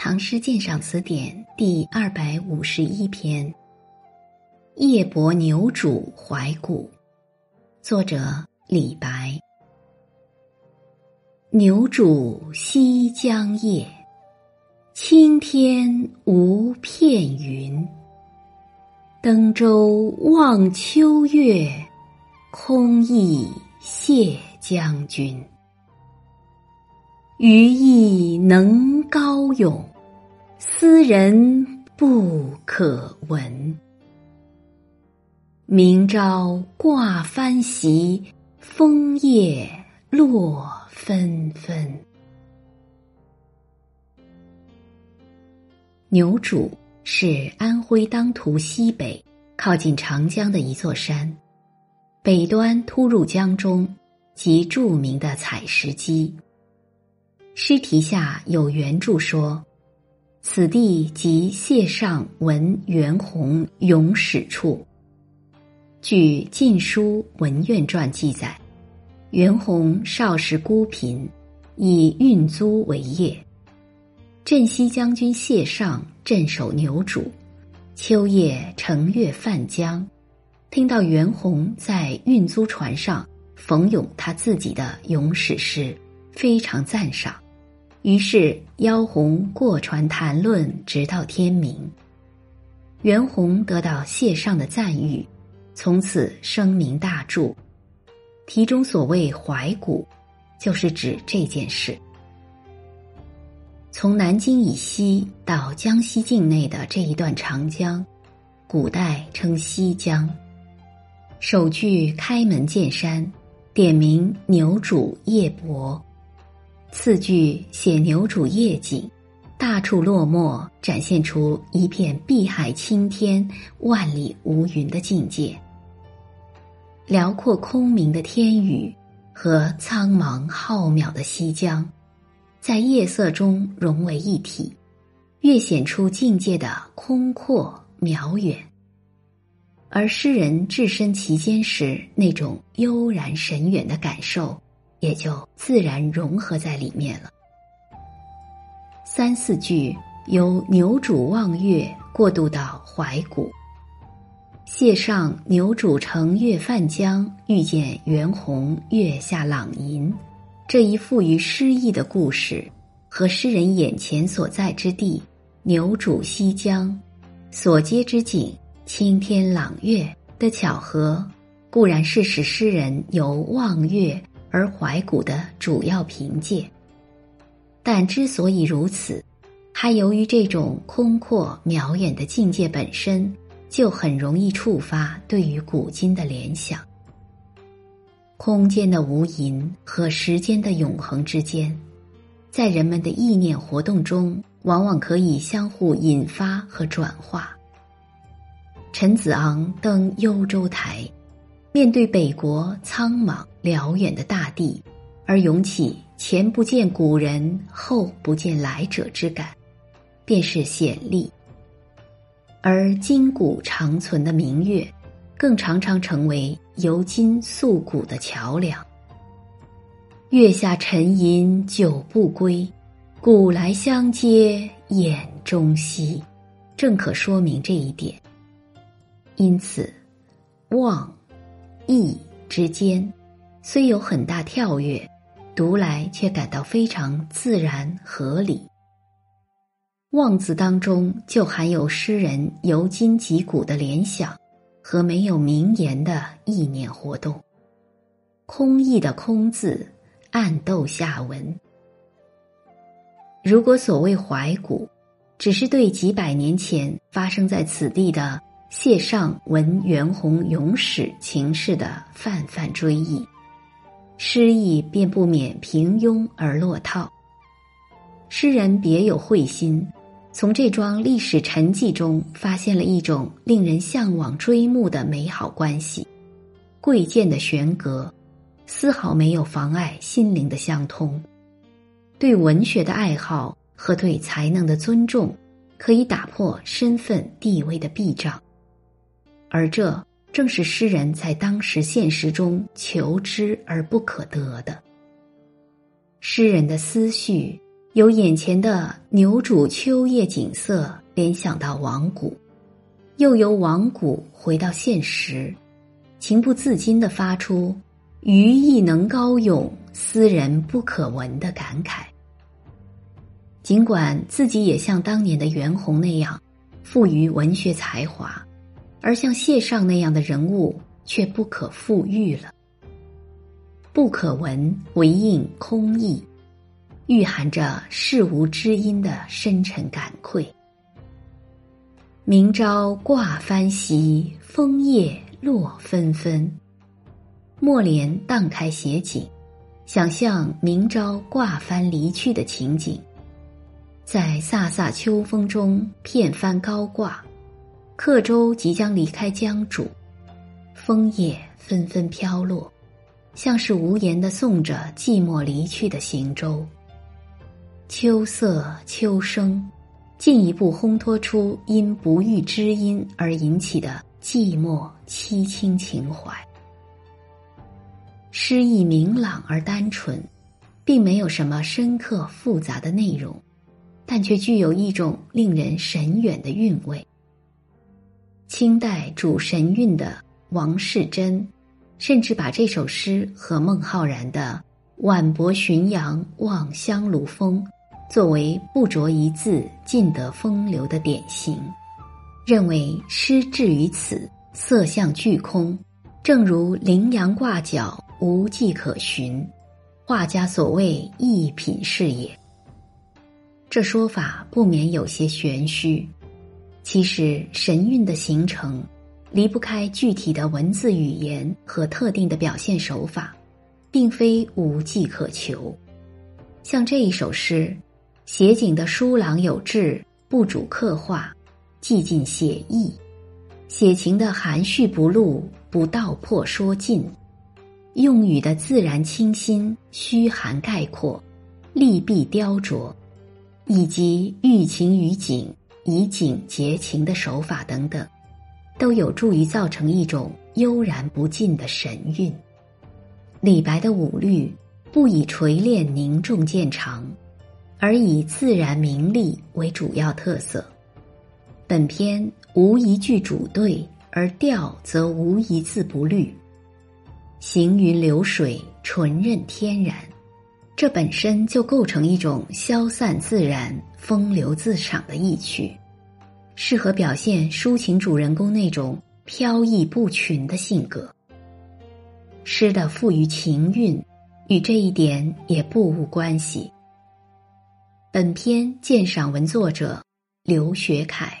唐诗鉴赏词典》第二百五十一篇《夜泊牛渚怀古》，作者李白。牛渚西江夜，青天无片云。登舟望秋月，空忆谢将军。余意能高咏，斯人不可闻。明朝挂帆席，枫叶落纷纷。牛渚是安徽当涂西北靠近长江的一座山，北端突入江中，即著名的采石矶。诗题下有原著说，此地即谢尚文袁弘咏史处。据《晋书·文苑传》记载，袁弘少时孤贫，以运租为业。镇西将军谢尚镇守牛渚，秋夜乘月泛江，听到袁弘在运租船上逢咏他自己的咏史诗，非常赞赏。于是邀红过船谈论，直到天明。袁弘得到谢尚的赞誉，从此声名大著。题中所谓“怀古”，就是指这件事。从南京以西到江西境内的这一段长江，古代称西江。首句开门见山，点名牛渚夜泊。次句写牛渚夜景，大处落墨，展现出一片碧海青天、万里无云的境界。辽阔空明的天宇和苍茫浩渺的西江，在夜色中融为一体，越显出境界的空阔渺远。而诗人置身其间时，那种悠然神远的感受。也就自然融合在里面了。三四句由牛渚望月过渡到怀古。谢上牛渚乘月泛江，遇见袁弘月下朗吟，这一富于诗意的故事，和诗人眼前所在之地牛渚西江所接之景青天朗月的巧合，固然是使诗人由望月。而怀古的主要凭借，但之所以如此，还由于这种空阔渺远的境界本身就很容易触发对于古今的联想。空间的无垠和时间的永恒之间，在人们的意念活动中，往往可以相互引发和转化。陈子昂登幽州台。面对北国苍茫辽远的大地，而涌起前不见古人后不见来者之感，便是显例。而今古长存的明月，更常常成为由今溯古的桥梁。月下沉吟久不归，古来相接眼中稀，正可说明这一点。因此，望。意之间，虽有很大跳跃，读来却感到非常自然合理。望字当中就含有诗人由今及古的联想和没有名言的意念活动。空意的空字，暗斗下文。如果所谓怀古，只是对几百年前发生在此地的。谢尚闻袁弘咏史情事的泛泛追忆，诗意便不免平庸而落套。诗人别有慧心，从这桩历史沉寂中发现了一种令人向往追慕的美好关系，贵贱的悬隔，丝毫没有妨碍心灵的相通。对文学的爱好和对才能的尊重，可以打破身份地位的壁障。而这正是诗人在当时现实中求之而不可得的。诗人的思绪由眼前的牛渚秋叶景色联想到王谷，又由王谷回到现实，情不自禁的发出“余亦能高咏，斯人不可闻”的感慨。尽管自己也像当年的袁弘那样富于文学才华，而像谢尚那样的人物却不可复遇了。不可闻，为应空意。蕴含着世无知音的深沉感愧。明朝挂帆兮，枫叶落纷纷。墨莲荡开写景，想象明朝挂帆离去的情景，在飒飒秋风中，片帆高挂，客舟即将离开江渚，枫叶纷纷飘落，像是无言的送着寂寞离去的行舟。秋色秋声，进一步烘托出因不遇知音而引起的寂寞凄清情怀。诗意明朗而单纯，并没有什么深刻复杂的内容，但却具有一种令人神远的韵味。清代主神韵的王士祯，甚至把这首诗和孟浩然的“晚泊浔阳望香炉峰”。作为不着一字尽得风流的典型，认为诗至于此，色相俱空，正如羚羊挂角，无迹可寻，画家所谓一品是也。这说法不免有些玄虚。其实神韵的形成，离不开具体的文字语言和特定的表现手法，并非无迹可求。像这一首诗。写景的疏朗有致，不主刻画，寂静写意；写情的含蓄不露，不道破说尽；用语的自然清新，虚含概括，利弊雕琢，以及寓情于景，以景结情的手法等等，都有助于造成一种悠然不尽的神韵。李白的五律不以锤炼凝重见长。而以自然明丽为主要特色，本篇无一句主对，而调则无一字不律，行云流水，纯任天然，这本身就构成一种消散自然、风流自赏的意趣，适合表现抒情主人公那种飘逸不群的性格。诗的富于情韵，与这一点也不无关系。本篇鉴赏文作者刘学凯。